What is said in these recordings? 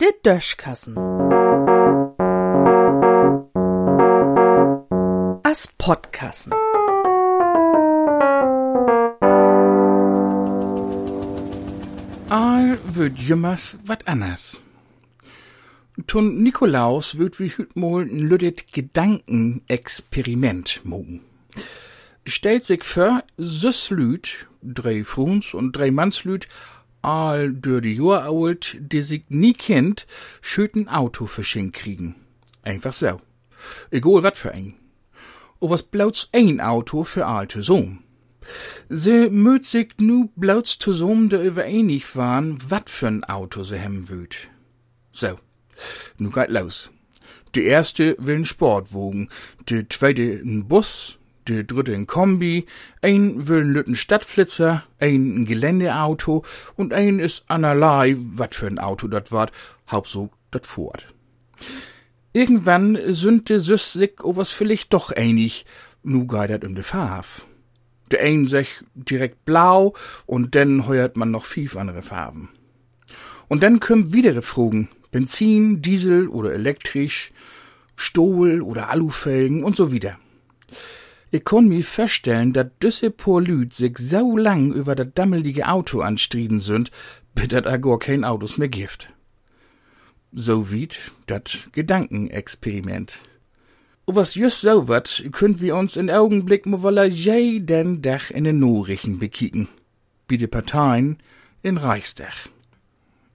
Der Döschkassen. As Podkassen. All wird jümmers wat anders. Tun Nikolaus wird wie hüt mol n lüdet Gedankenexperiment mogen. Stellt sich vor, süß Lüd, drei Fruns und drei Mannslüd, all dür die Jahr alt, die sich nie kennt, schüt Auto verschenkt kriegen. Einfach so. Egal wat für ein. O was blauts ein Auto für alte Sohn. Se möt sich nu blauts zusammen da übereinig waren, wat für'n Auto se hem wüt. So, nu geht los. De erste will n Sportwogen, de zweite n Bus, de dritte n Kombi, ein will n lütten Stadtflitzer, ein Geländeauto und ein is anerlei, wat für n Auto dat wart, hauptso dat Ford. Irgendwann sind de Süß sich o was vielleicht doch einig, nu dat um de Farb. Der ein sech direkt blau und dann heuert man noch fief andere Farben. Und dann kümmt widere Frugen. Benzin, Diesel oder elektrisch, Stohl oder Alufelgen und so wieder. Ich konn mi feststellen, dat düsse por Lüd sich so lang über dat dammelige Auto anstrieden sind, bis dat a gar kein Autos mehr gift. So wied dat Gedankenexperiment. O was just so wat, könnt wir uns in Augenblick mo wolla jeden Dach in den Norichen bekicken. Bi de Parteien in Reichsdach.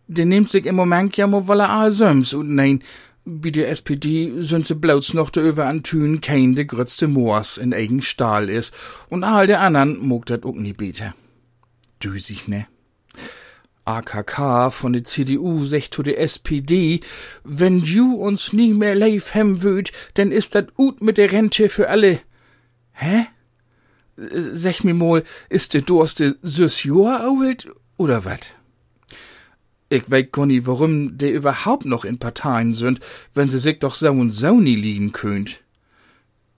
Der nimmt sich im Moment ja mo wolla all söms und nein, bi der SPD sind se bloß noch de über an Tün kein de grötzte Moors in eigen Stahl is und all der andern mogt dat ook nie beter. Düsig, ne? AKK von der CDU sech zu der SPD, wenn ju uns nie mehr leif hem wüt, denn ist dat ut mit der Rente für alle. Hä? Sech mir mal, ist de Durste süß Joa auwelt oder wat? Ich weet gar nie, warum de überhaupt noch in Parteien sind, wenn sie sich doch so und so nie liegen könnt.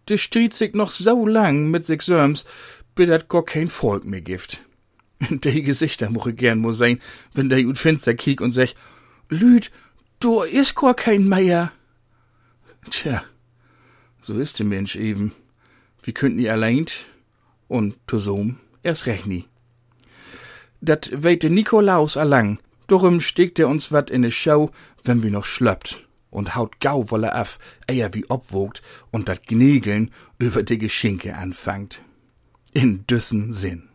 De striet sich noch so lang mit sich söms, bis dat gar kein Volk mehr gift. De Gesichter moche gern mo sein, wenn der ut Fenster kiek und sech, Lüd, du is gar kein Meier. Tja, so ist der Mensch eben. Wie könnt ihr allein und zusom erst recht nie. Dat weet de Nikolaus allang, darum steckt er uns wat in ne Schau, wenn wir noch schlöppt und haut Gauwolle af, eher wie obwogt und dat Gnägeln über de Geschenke anfangt. In düssen Sinn.